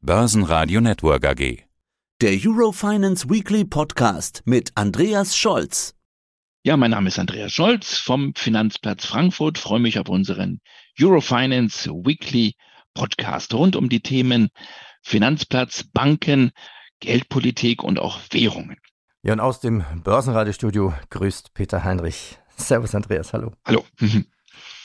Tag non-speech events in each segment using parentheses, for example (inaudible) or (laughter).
Börsenradio Network AG. Der Eurofinance Weekly Podcast mit Andreas Scholz. Ja, mein Name ist Andreas Scholz vom Finanzplatz Frankfurt. Freue mich auf unseren Eurofinance Weekly Podcast rund um die Themen Finanzplatz, Banken, Geldpolitik und auch Währungen. Ja, und aus dem Börsenradiostudio grüßt Peter Heinrich. Servus, Andreas. Hallo. Hallo. (laughs)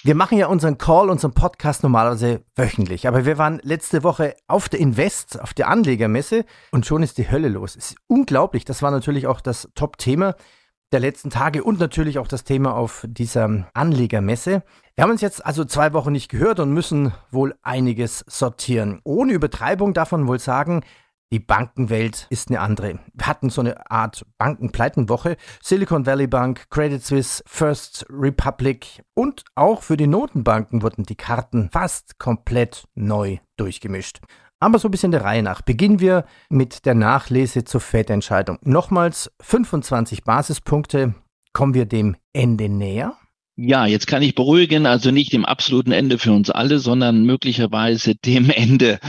Wir machen ja unseren Call, unseren Podcast normalerweise wöchentlich. Aber wir waren letzte Woche auf der Invest, auf der Anlegermesse und schon ist die Hölle los. Es ist unglaublich. Das war natürlich auch das Top-Thema der letzten Tage und natürlich auch das Thema auf dieser Anlegermesse. Wir haben uns jetzt also zwei Wochen nicht gehört und müssen wohl einiges sortieren. Ohne Übertreibung man wohl sagen, die Bankenwelt ist eine andere. Wir hatten so eine Art Bankenpleitenwoche. Silicon Valley Bank, Credit Suisse, First Republic und auch für die Notenbanken wurden die Karten fast komplett neu durchgemischt. Aber so ein bisschen der Reihe nach. Beginnen wir mit der Nachlese zur FED-Entscheidung. Nochmals 25 Basispunkte. Kommen wir dem Ende näher? Ja, jetzt kann ich beruhigen, also nicht dem absoluten Ende für uns alle, sondern möglicherweise dem Ende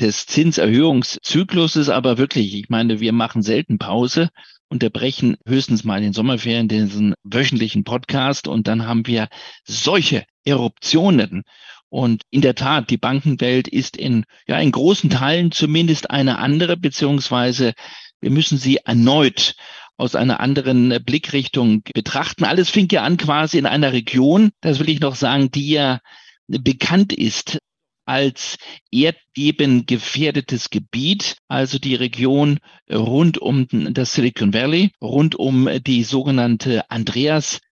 des Zinserhöhungszykluses, aber wirklich, ich meine, wir machen selten Pause, unterbrechen höchstens mal in den Sommerferien diesen wöchentlichen Podcast und dann haben wir solche Eruptionen. Und in der Tat, die Bankenwelt ist in, ja, in großen Teilen zumindest eine andere, beziehungsweise wir müssen sie erneut aus einer anderen Blickrichtung betrachten. Alles fing ja an quasi in einer Region, das will ich noch sagen, die ja bekannt ist als Erdbeben gefährdetes Gebiet, also die Region rund um das Silicon Valley, rund um die sogenannte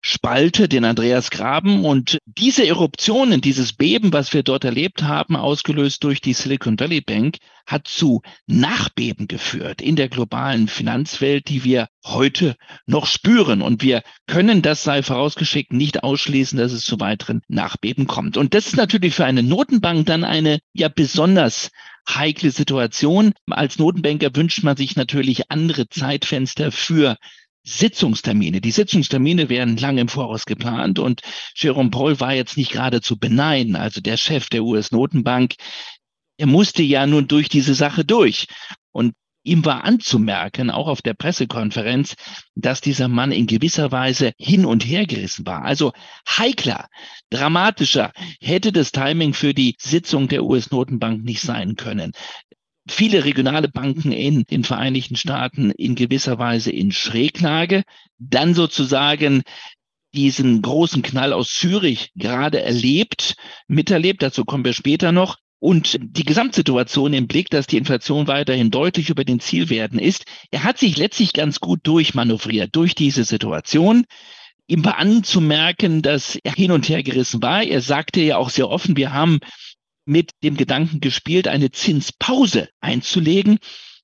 Andreas-Spalte, den Andreas-Graben. Und diese Eruptionen, dieses Beben, was wir dort erlebt haben, ausgelöst durch die Silicon Valley Bank, hat zu Nachbeben geführt in der globalen Finanzwelt, die wir heute noch spüren. Und wir können, das sei vorausgeschickt, nicht ausschließen, dass es zu weiteren Nachbeben kommt. Und das ist natürlich für eine Notenbank dann eine ja besonders heikle Situation. Als Notenbanker wünscht man sich natürlich andere Zeitfenster für Sitzungstermine. Die Sitzungstermine werden lange im Voraus geplant und Jerome Paul war jetzt nicht gerade zu beneiden, also der Chef der US-Notenbank. Er musste ja nun durch diese Sache durch. Und ihm war anzumerken, auch auf der Pressekonferenz, dass dieser Mann in gewisser Weise hin und her gerissen war. Also heikler, dramatischer hätte das Timing für die Sitzung der US-Notenbank nicht sein können viele regionale Banken in den Vereinigten Staaten in gewisser Weise in Schräglage, dann sozusagen diesen großen Knall aus Zürich gerade erlebt, miterlebt, dazu kommen wir später noch, und die Gesamtsituation im Blick, dass die Inflation weiterhin deutlich über den Zielwerten ist. Er hat sich letztlich ganz gut durchmanövriert durch diese Situation. Ihm war anzumerken, dass er hin und her gerissen war. Er sagte ja auch sehr offen, wir haben mit dem Gedanken gespielt, eine Zinspause einzulegen.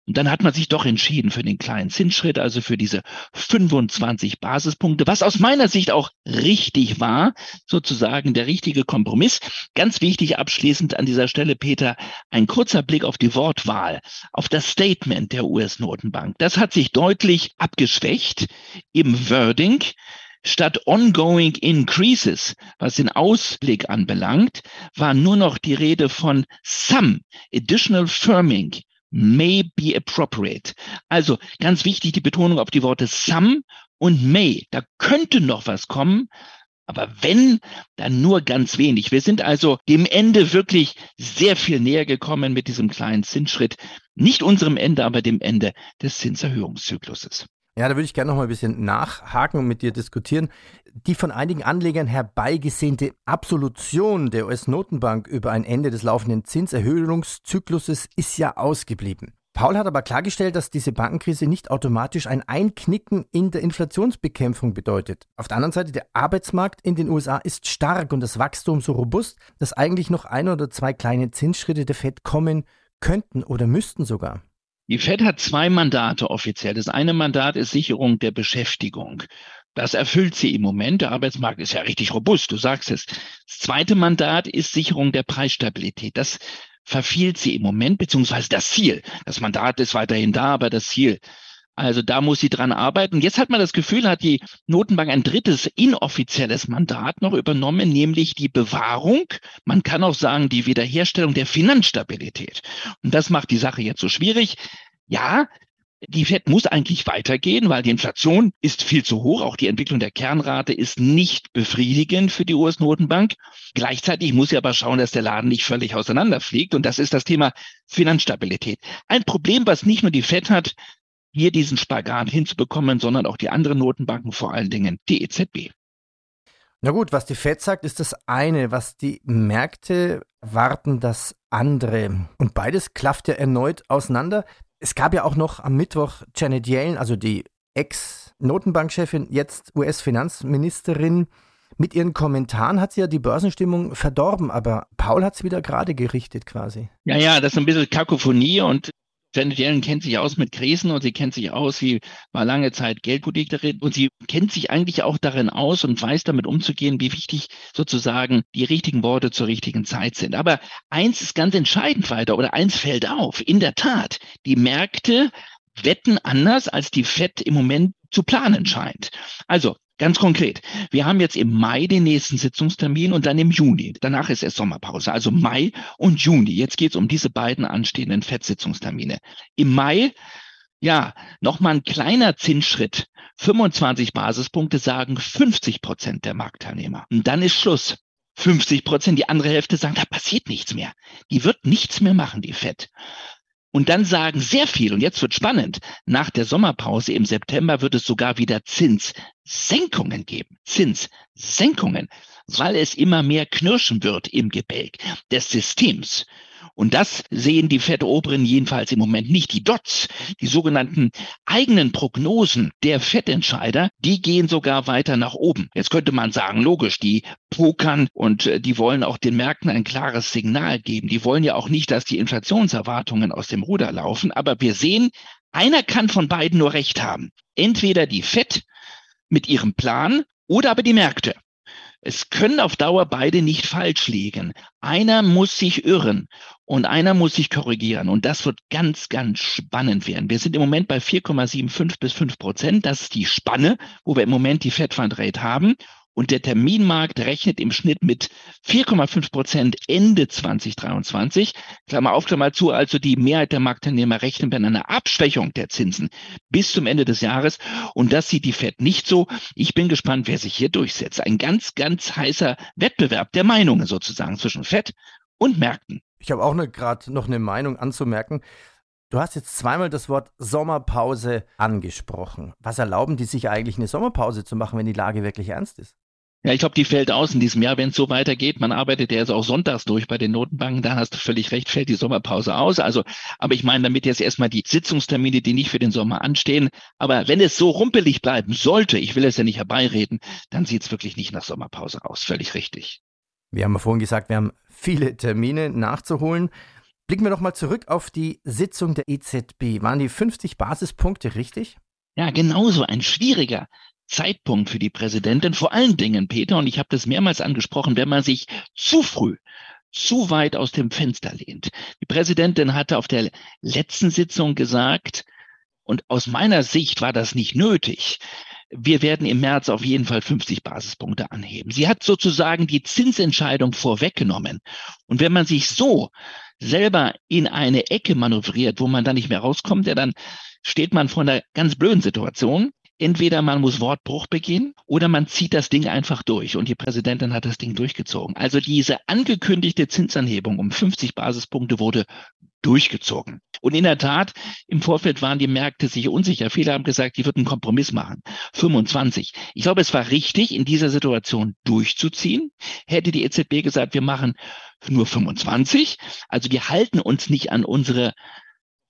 Und dann hat man sich doch entschieden für den kleinen Zinsschritt, also für diese 25 Basispunkte, was aus meiner Sicht auch richtig war, sozusagen der richtige Kompromiss. Ganz wichtig abschließend an dieser Stelle, Peter, ein kurzer Blick auf die Wortwahl, auf das Statement der US-Notenbank. Das hat sich deutlich abgeschwächt im Wording. Statt ongoing increases, was den Ausblick anbelangt, war nur noch die Rede von some additional firming may be appropriate. Also ganz wichtig die Betonung auf die Worte some und may. Da könnte noch was kommen, aber wenn, dann nur ganz wenig. Wir sind also dem Ende wirklich sehr viel näher gekommen mit diesem kleinen Zinsschritt. Nicht unserem Ende, aber dem Ende des Zinserhöhungszykluses. Ja, da würde ich gerne noch mal ein bisschen nachhaken und mit dir diskutieren. Die von einigen Anlegern herbeigesehnte Absolution der US-Notenbank über ein Ende des laufenden Zinserhöhungszykluses ist ja ausgeblieben. Paul hat aber klargestellt, dass diese Bankenkrise nicht automatisch ein Einknicken in der Inflationsbekämpfung bedeutet. Auf der anderen Seite, der Arbeitsmarkt in den USA ist stark und das Wachstum so robust, dass eigentlich noch ein oder zwei kleine Zinsschritte der Fed kommen könnten oder müssten sogar. Die Fed hat zwei Mandate offiziell. Das eine Mandat ist Sicherung der Beschäftigung. Das erfüllt sie im Moment. Der Arbeitsmarkt ist ja richtig robust, du sagst es. Das zweite Mandat ist Sicherung der Preisstabilität. Das verfehlt sie im Moment, beziehungsweise das Ziel. Das Mandat ist weiterhin da, aber das Ziel Also da muss sie dran arbeiten. Jetzt hat man das Gefühl, hat die Notenbank ein drittes inoffizielles Mandat noch übernommen, nämlich die Bewahrung, man kann auch sagen, die Wiederherstellung der Finanzstabilität. Und das macht die Sache jetzt so schwierig. Ja, die Fed muss eigentlich weitergehen, weil die Inflation ist viel zu hoch. Auch die Entwicklung der Kernrate ist nicht befriedigend für die US-Notenbank. Gleichzeitig muss sie aber schauen, dass der Laden nicht völlig auseinanderfliegt. Und das ist das Thema Finanzstabilität. Ein Problem, was nicht nur die Fed hat, hier diesen Spagat hinzubekommen, sondern auch die anderen Notenbanken, vor allen Dingen die EZB. Na gut, was die Fed sagt, ist das eine. Was die Märkte warten, das andere. Und beides klafft ja erneut auseinander. Es gab ja auch noch am Mittwoch Janet Yellen, also die Ex-Notenbankchefin, jetzt US-Finanzministerin. Mit ihren Kommentaren hat sie ja die Börsenstimmung verdorben, aber Paul hat es wieder gerade gerichtet quasi. Ja, ja, das ist ein bisschen Kakophonie und Janet Yellen kennt sich aus mit Krisen und sie kennt sich aus, sie war lange Zeit Geldpolitikerin und sie kennt sich eigentlich auch darin aus und weiß damit umzugehen, wie wichtig sozusagen die richtigen Worte zur richtigen Zeit sind. Aber eins ist ganz entscheidend weiter oder eins fällt auf. In der Tat, die Märkte wetten anders, als die FED im Moment zu planen scheint. Also Ganz konkret, wir haben jetzt im Mai den nächsten Sitzungstermin und dann im Juni. Danach ist erst Sommerpause, also Mai und Juni. Jetzt geht es um diese beiden anstehenden FED-Sitzungstermine. Im Mai, ja, nochmal ein kleiner Zinsschritt. 25 Basispunkte sagen 50 Prozent der Marktteilnehmer. Und dann ist Schluss. 50 Prozent, die andere Hälfte sagen, da passiert nichts mehr. Die wird nichts mehr machen, die FED. Und dann sagen sehr viel, und jetzt wird spannend, nach der Sommerpause im September wird es sogar wieder Zinssenkungen geben. Zinssenkungen, weil es immer mehr knirschen wird im Gebälk des Systems. Und das sehen die Fed-Oberen jedenfalls im Moment nicht. Die DOTS, die sogenannten eigenen Prognosen der Fettentscheider, die gehen sogar weiter nach oben. Jetzt könnte man sagen, logisch, die pokern und äh, die wollen auch den Märkten ein klares Signal geben. Die wollen ja auch nicht, dass die Inflationserwartungen aus dem Ruder laufen. Aber wir sehen, einer kann von beiden nur recht haben. Entweder die Fed mit ihrem Plan oder aber die Märkte. Es können auf Dauer beide nicht falsch liegen. Einer muss sich irren und einer muss sich korrigieren. Und das wird ganz, ganz spannend werden. Wir sind im Moment bei 4,75 bis 5 Prozent. Das ist die Spanne, wo wir im Moment die Fed Fund haben. Und der Terminmarkt rechnet im Schnitt mit 4,5 Prozent Ende 2023. Klammer auf, Klammer zu. Also die Mehrheit der Marktteilnehmer rechnen mit einer Abschwächung der Zinsen bis zum Ende des Jahres. Und das sieht die Fed nicht so. Ich bin gespannt, wer sich hier durchsetzt. Ein ganz, ganz heißer Wettbewerb der Meinungen sozusagen zwischen Fed und Märkten. Ich habe auch ne, gerade noch eine Meinung anzumerken. Du hast jetzt zweimal das Wort Sommerpause angesprochen. Was erlauben die sich eigentlich eine Sommerpause zu machen, wenn die Lage wirklich ernst ist? Ja, ich glaube, die fällt aus in diesem Jahr, wenn es so weitergeht. Man arbeitet ja jetzt auch sonntags durch bei den Notenbanken. Da hast du völlig recht, fällt die Sommerpause aus. Also, aber ich meine damit jetzt erstmal die Sitzungstermine, die nicht für den Sommer anstehen. Aber wenn es so rumpelig bleiben sollte, ich will es ja nicht herbeireden, dann sieht es wirklich nicht nach Sommerpause aus. Völlig richtig. Wir haben ja vorhin gesagt, wir haben viele Termine nachzuholen. Blicken wir noch mal zurück auf die Sitzung der EZB. Waren die 50 Basispunkte richtig? Ja, genauso ein schwieriger Zeitpunkt für die Präsidentin. Vor allen Dingen, Peter, und ich habe das mehrmals angesprochen, wenn man sich zu früh zu weit aus dem Fenster lehnt. Die Präsidentin hatte auf der letzten Sitzung gesagt, und aus meiner Sicht war das nicht nötig, wir werden im März auf jeden Fall 50 Basispunkte anheben. Sie hat sozusagen die Zinsentscheidung vorweggenommen. Und wenn man sich so selber in eine Ecke manövriert, wo man dann nicht mehr rauskommt, ja, dann steht man vor einer ganz blöden Situation. Entweder man muss Wortbruch begehen oder man zieht das Ding einfach durch. Und die Präsidentin hat das Ding durchgezogen. Also diese angekündigte Zinsanhebung um 50 Basispunkte wurde durchgezogen. Und in der Tat, im Vorfeld waren die Märkte sich unsicher. Viele haben gesagt, die würden einen Kompromiss machen. 25. Ich glaube, es war richtig, in dieser Situation durchzuziehen. Hätte die EZB gesagt, wir machen nur 25. Also wir halten uns nicht an unsere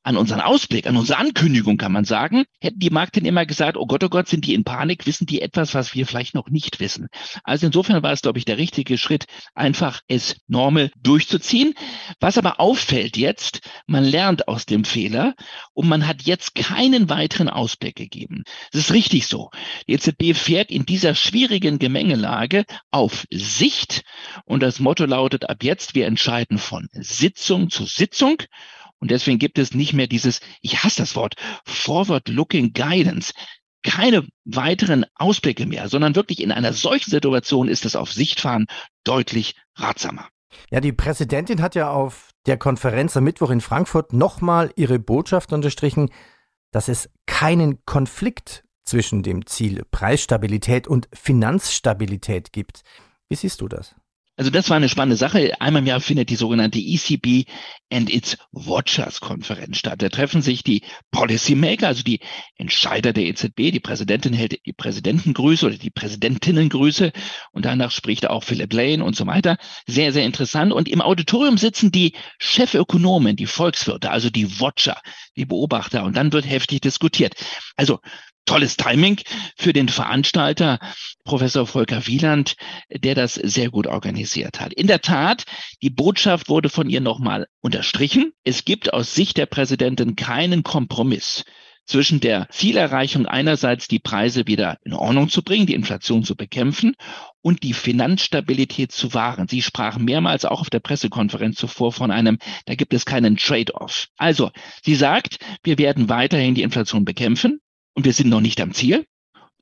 an unseren Ausblick, an unsere Ankündigung kann man sagen, hätten die Marktteilnehmer gesagt, oh Gott, oh Gott, sind die in Panik, wissen die etwas, was wir vielleicht noch nicht wissen. Also insofern war es, glaube ich, der richtige Schritt, einfach es normal durchzuziehen. Was aber auffällt jetzt, man lernt aus dem Fehler und man hat jetzt keinen weiteren Ausblick gegeben. Das ist richtig so. Die EZB fährt in dieser schwierigen Gemengelage auf Sicht und das Motto lautet ab jetzt, wir entscheiden von Sitzung zu Sitzung Und deswegen gibt es nicht mehr dieses, ich hasse das Wort, Forward-Looking Guidance. Keine weiteren Ausblicke mehr, sondern wirklich in einer solchen Situation ist es auf Sichtfahren deutlich ratsamer. Ja, die Präsidentin hat ja auf der Konferenz am Mittwoch in Frankfurt nochmal ihre Botschaft unterstrichen, dass es keinen Konflikt zwischen dem Ziel Preisstabilität und Finanzstabilität gibt. Wie siehst du das? Also das war eine spannende Sache. Einmal im Jahr findet die sogenannte ECB and its Watchers Konferenz statt. Da treffen sich die Policymaker, also die Entscheider der EZB. Die Präsidentin hält die Präsidentengrüße oder die Präsidentinnengrüße und danach spricht auch Philip Lane und so weiter. Sehr, sehr interessant. Und im Auditorium sitzen die Chefökonomen, die Volkswirte, also die Watcher, die Beobachter. Und dann wird heftig diskutiert. Also tolles Timing für den Veranstalter, Professor Volker Wieland, der das sehr gut organisiert hat. In der Tat, die Botschaft wurde von ihr nochmal unterstrichen. Es gibt aus Sicht der Präsidentin keinen Kompromiss zwischen der Zielerreichung einerseits die Preise wieder in Ordnung zu bringen, die Inflation zu bekämpfen und die Finanzstabilität zu wahren. Sie sprach mehrmals auch auf der Pressekonferenz zuvor von einem, da gibt es keinen Trade-off. Also, sie sagt, wir werden weiterhin die Inflation bekämpfen und wir sind noch nicht am Ziel.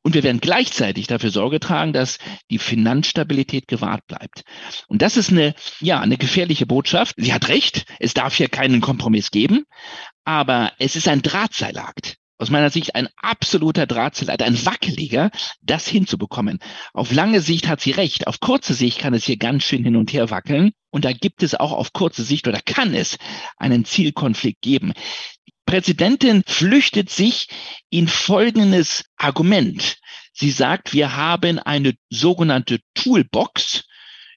Und wir werden gleichzeitig dafür Sorge tragen, dass die Finanzstabilität gewahrt bleibt. Und das ist eine, ja, eine gefährliche Botschaft. Sie hat recht. Es darf hier keinen Kompromiss geben. Aber es ist ein Drahtseilakt. Aus meiner Sicht ein absoluter Drahtseilakt, ein wackeliger, das hinzubekommen. Auf lange Sicht hat sie recht. Auf kurze Sicht kann es hier ganz schön hin und her wackeln. Und da gibt es auch auf kurze Sicht oder kann es einen Zielkonflikt geben. Präsidentin flüchtet sich in folgendes Argument. Sie sagt, wir haben eine sogenannte Toolbox.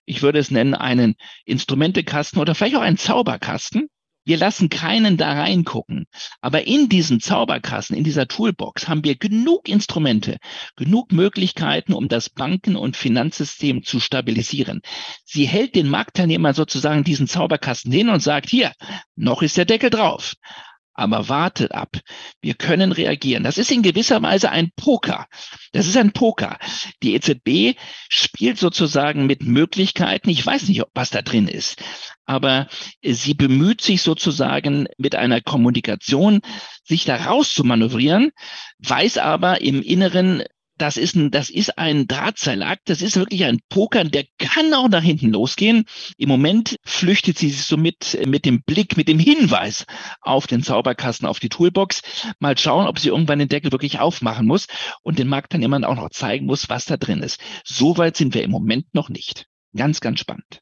Ich würde es nennen einen Instrumentekasten oder vielleicht auch einen Zauberkasten. Wir lassen keinen da reingucken. Aber in diesem Zauberkasten, in dieser Toolbox haben wir genug Instrumente, genug Möglichkeiten, um das Banken- und Finanzsystem zu stabilisieren. Sie hält den Marktteilnehmern sozusagen diesen Zauberkasten hin und sagt, hier, noch ist der Deckel drauf aber wartet ab. Wir können reagieren. Das ist in gewisser Weise ein Poker. Das ist ein Poker. Die EZB spielt sozusagen mit Möglichkeiten. Ich weiß nicht, was da drin ist, aber sie bemüht sich sozusagen mit einer Kommunikation, sich da raus zu manövrieren, weiß aber im Inneren, das ist ein, das ist ein Drahtseilakt, das ist wirklich ein Poker, der kann auch nach hinten losgehen. Im Moment flüchtet sie sich so mit, mit dem Blick, mit dem Hinweis auf den Zauberkasten, auf die Toolbox. Mal schauen, ob sie irgendwann den Deckel wirklich aufmachen muss und den Markt dann immer auch noch zeigen muss, was da drin ist. Soweit sind wir im Moment noch nicht. Ganz, ganz spannend.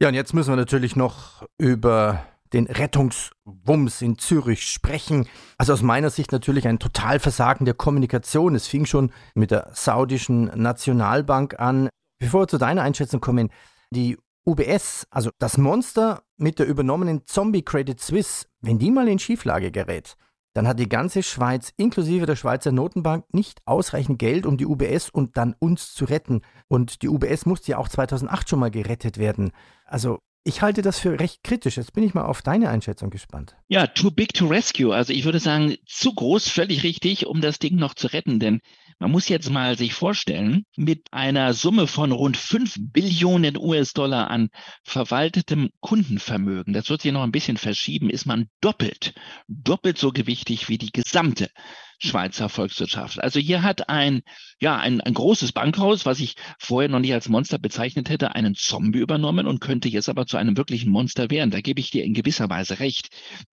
Ja, und jetzt müssen wir natürlich noch über den Rettungswumms in Zürich sprechen. Also aus meiner Sicht natürlich ein Totalversagen der Kommunikation. Es fing schon mit der saudischen Nationalbank an. Bevor wir zu deiner Einschätzung kommen, die UBS, also das Monster mit der übernommenen Zombie Credit Suisse, wenn die mal in Schieflage gerät, dann hat die ganze Schweiz inklusive der Schweizer Notenbank nicht ausreichend Geld, um die UBS und dann uns zu retten. Und die UBS musste ja auch 2008 schon mal gerettet werden. Also ich halte das für recht kritisch. Jetzt bin ich mal auf deine Einschätzung gespannt. Ja, too big to rescue. Also ich würde sagen, zu groß, völlig richtig, um das Ding noch zu retten. Denn man muss jetzt mal sich vorstellen, mit einer Summe von rund fünf Billionen US-Dollar an verwaltetem Kundenvermögen, das wird sich noch ein bisschen verschieben, ist man doppelt, doppelt so gewichtig wie die gesamte Schweizer Volkswirtschaft. Also hier hat ein, ja, ein, ein großes Bankhaus, was ich vorher noch nicht als Monster bezeichnet hätte, einen Zombie übernommen und könnte jetzt aber zu einem wirklichen Monster werden. Da gebe ich dir in gewisser Weise recht.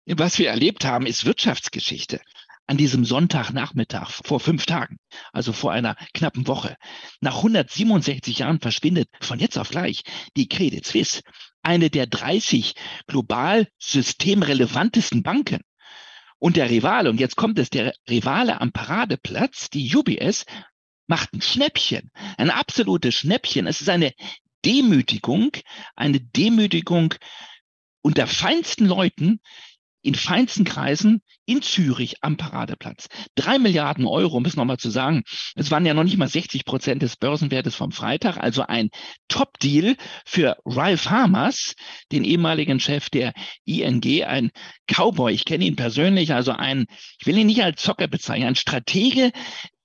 Was wir erlebt haben, ist Wirtschaftsgeschichte an diesem Sonntagnachmittag vor fünf Tagen, also vor einer knappen Woche. Nach 167 Jahren verschwindet von jetzt auf gleich die Credit Suisse, eine der 30 global systemrelevantesten Banken. Und der Rivale, und jetzt kommt es, der Rivale am Paradeplatz, die UBS, macht ein Schnäppchen, ein absolutes Schnäppchen. Es ist eine Demütigung, eine Demütigung unter feinsten Leuten, in feinsten Kreisen in Zürich am Paradeplatz. Drei Milliarden Euro, um es nochmal zu sagen, es waren ja noch nicht mal 60 Prozent des Börsenwertes vom Freitag, also ein Top-Deal für Ralph Hamas, den ehemaligen Chef der ING, ein Cowboy, ich kenne ihn persönlich, also ein, ich will ihn nicht als Zocker bezeichnen, ein Stratege,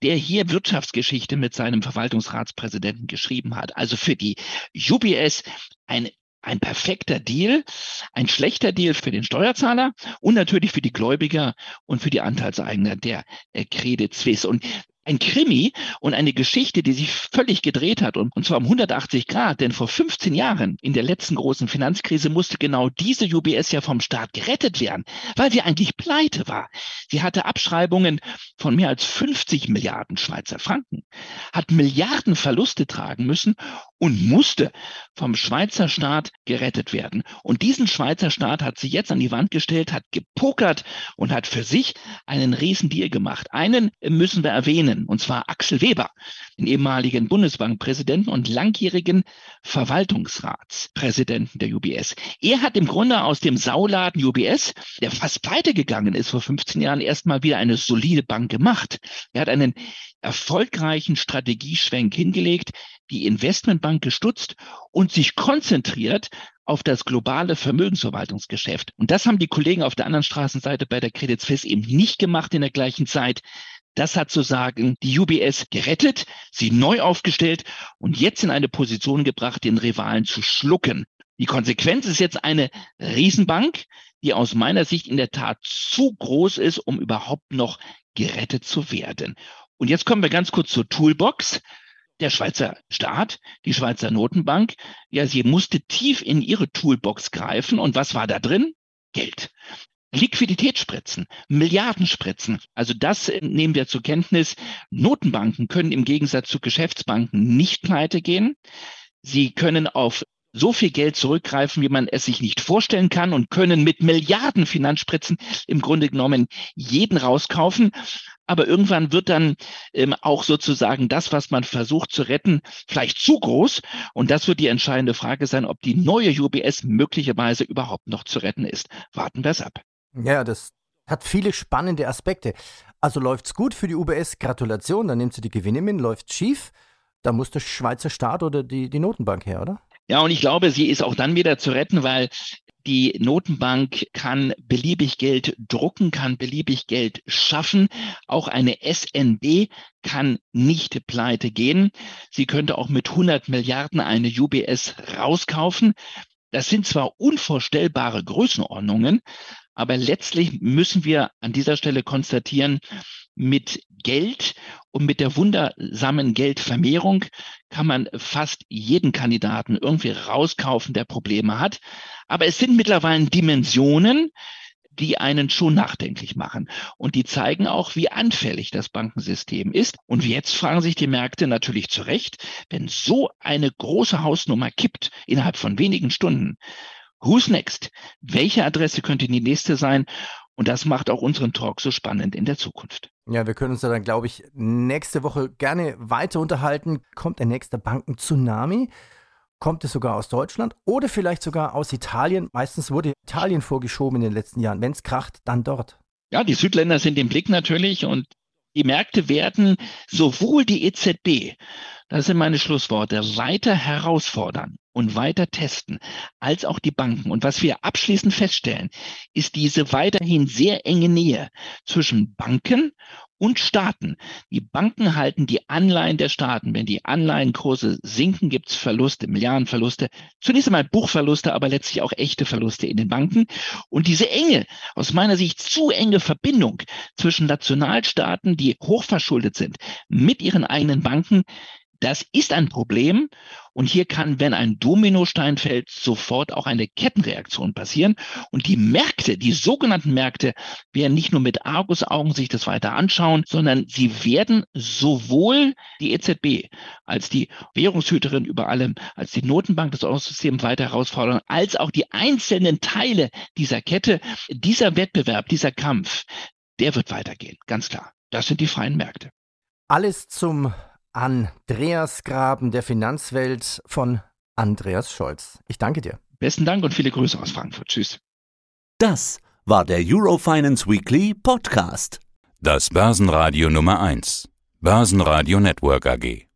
der hier Wirtschaftsgeschichte mit seinem Verwaltungsratspräsidenten geschrieben hat. Also für die UBS ein ein perfekter Deal, ein schlechter Deal für den Steuerzahler und natürlich für die Gläubiger und für die Anteilseigner der äh, Credit Suisse. Und ein Krimi und eine Geschichte, die sich völlig gedreht hat und, und zwar um 180 Grad, denn vor 15 Jahren in der letzten großen Finanzkrise musste genau diese UBS ja vom Staat gerettet werden, weil sie eigentlich pleite war. Sie hatte Abschreibungen von mehr als 50 Milliarden Schweizer Franken, hat Milliarden Verluste tragen müssen und musste vom Schweizer Staat gerettet werden. Und diesen Schweizer Staat hat sie jetzt an die Wand gestellt, hat gepokert und hat für sich einen Riesendeal gemacht. Einen müssen wir erwähnen, und zwar Axel Weber, den ehemaligen Bundesbankpräsidenten und langjährigen Verwaltungsratspräsidenten der UBS. Er hat im Grunde aus dem Sauladen UBS, der fast pleite gegangen ist vor 15 Jahren, erstmal wieder eine solide Bank gemacht. Er hat einen erfolgreichen Strategieschwenk hingelegt, die Investmentbank gestutzt und sich konzentriert auf das globale Vermögensverwaltungsgeschäft. Und das haben die Kollegen auf der anderen Straßenseite bei der Credit Suisse eben nicht gemacht in der gleichen Zeit. Das hat sozusagen die UBS gerettet, sie neu aufgestellt und jetzt in eine Position gebracht, den Rivalen zu schlucken. Die Konsequenz ist jetzt eine Riesenbank, die aus meiner Sicht in der Tat zu groß ist, um überhaupt noch gerettet zu werden. Und jetzt kommen wir ganz kurz zur Toolbox. Der Schweizer Staat, die Schweizer Notenbank, ja, sie musste tief in ihre Toolbox greifen. Und was war da drin? Geld. Liquiditätsspritzen, Milliardenspritzen. Also das nehmen wir zur Kenntnis. Notenbanken können im Gegensatz zu Geschäftsbanken nicht pleite gehen. Sie können auf so viel Geld zurückgreifen, wie man es sich nicht vorstellen kann und können mit Milliarden Finanzspritzen im Grunde genommen jeden rauskaufen. Aber irgendwann wird dann ähm, auch sozusagen das, was man versucht zu retten, vielleicht zu groß. Und das wird die entscheidende Frage sein, ob die neue UBS möglicherweise überhaupt noch zu retten ist. Warten wir es ab. Ja, das hat viele spannende Aspekte. Also läuft's gut für die UBS, Gratulation, dann nimmt sie die Gewinne mit, läuft schief, da muss der Schweizer Staat oder die, die Notenbank her, oder? Ja, und ich glaube, sie ist auch dann wieder zu retten, weil die Notenbank kann beliebig Geld drucken, kann beliebig Geld schaffen. Auch eine SNB kann nicht pleite gehen. Sie könnte auch mit 100 Milliarden eine UBS rauskaufen. Das sind zwar unvorstellbare Größenordnungen, aber letztlich müssen wir an dieser Stelle konstatieren, mit Geld und mit der wundersamen Geldvermehrung kann man fast jeden Kandidaten irgendwie rauskaufen, der Probleme hat. Aber es sind mittlerweile Dimensionen, die einen schon nachdenklich machen. Und die zeigen auch, wie anfällig das Bankensystem ist. Und jetzt fragen sich die Märkte natürlich zu Recht, wenn so eine große Hausnummer kippt innerhalb von wenigen Stunden, Who's next? Welche Adresse könnte die nächste sein? Und das macht auch unseren Talk so spannend in der Zukunft. Ja, wir können uns da dann, glaube ich, nächste Woche gerne weiter unterhalten. Kommt der nächste Banken-Tsunami? Kommt es sogar aus Deutschland oder vielleicht sogar aus Italien? Meistens wurde Italien vorgeschoben in den letzten Jahren. Wenn es kracht, dann dort. Ja, die Südländer sind im Blick natürlich und die Märkte werden sowohl die EZB, das sind meine Schlussworte, weiter herausfordern und weiter testen, als auch die Banken. Und was wir abschließend feststellen, ist diese weiterhin sehr enge Nähe zwischen Banken und Staaten. Die Banken halten die Anleihen der Staaten. Wenn die Anleihenkurse sinken, gibt es Verluste, Milliardenverluste. Zunächst einmal Buchverluste, aber letztlich auch echte Verluste in den Banken. Und diese enge, aus meiner Sicht zu enge Verbindung zwischen Nationalstaaten, die hochverschuldet sind, mit ihren eigenen Banken, das ist ein Problem. Und hier kann, wenn ein Dominostein fällt, sofort auch eine Kettenreaktion passieren. Und die Märkte, die sogenannten Märkte, werden nicht nur mit Argusaugen sich das weiter anschauen, sondern sie werden sowohl die EZB als die Währungshüterin über allem, als die Notenbank des Eurosystems weiter herausfordern, als auch die einzelnen Teile dieser Kette. Dieser Wettbewerb, dieser Kampf, der wird weitergehen. Ganz klar. Das sind die freien Märkte. Alles zum Andreas Graben der Finanzwelt von Andreas Scholz. Ich danke dir. Besten Dank und viele Grüße aus Frankfurt. Tschüss. Das war der Eurofinance Weekly Podcast. Das Börsenradio Nummer 1. Börsenradio Network AG.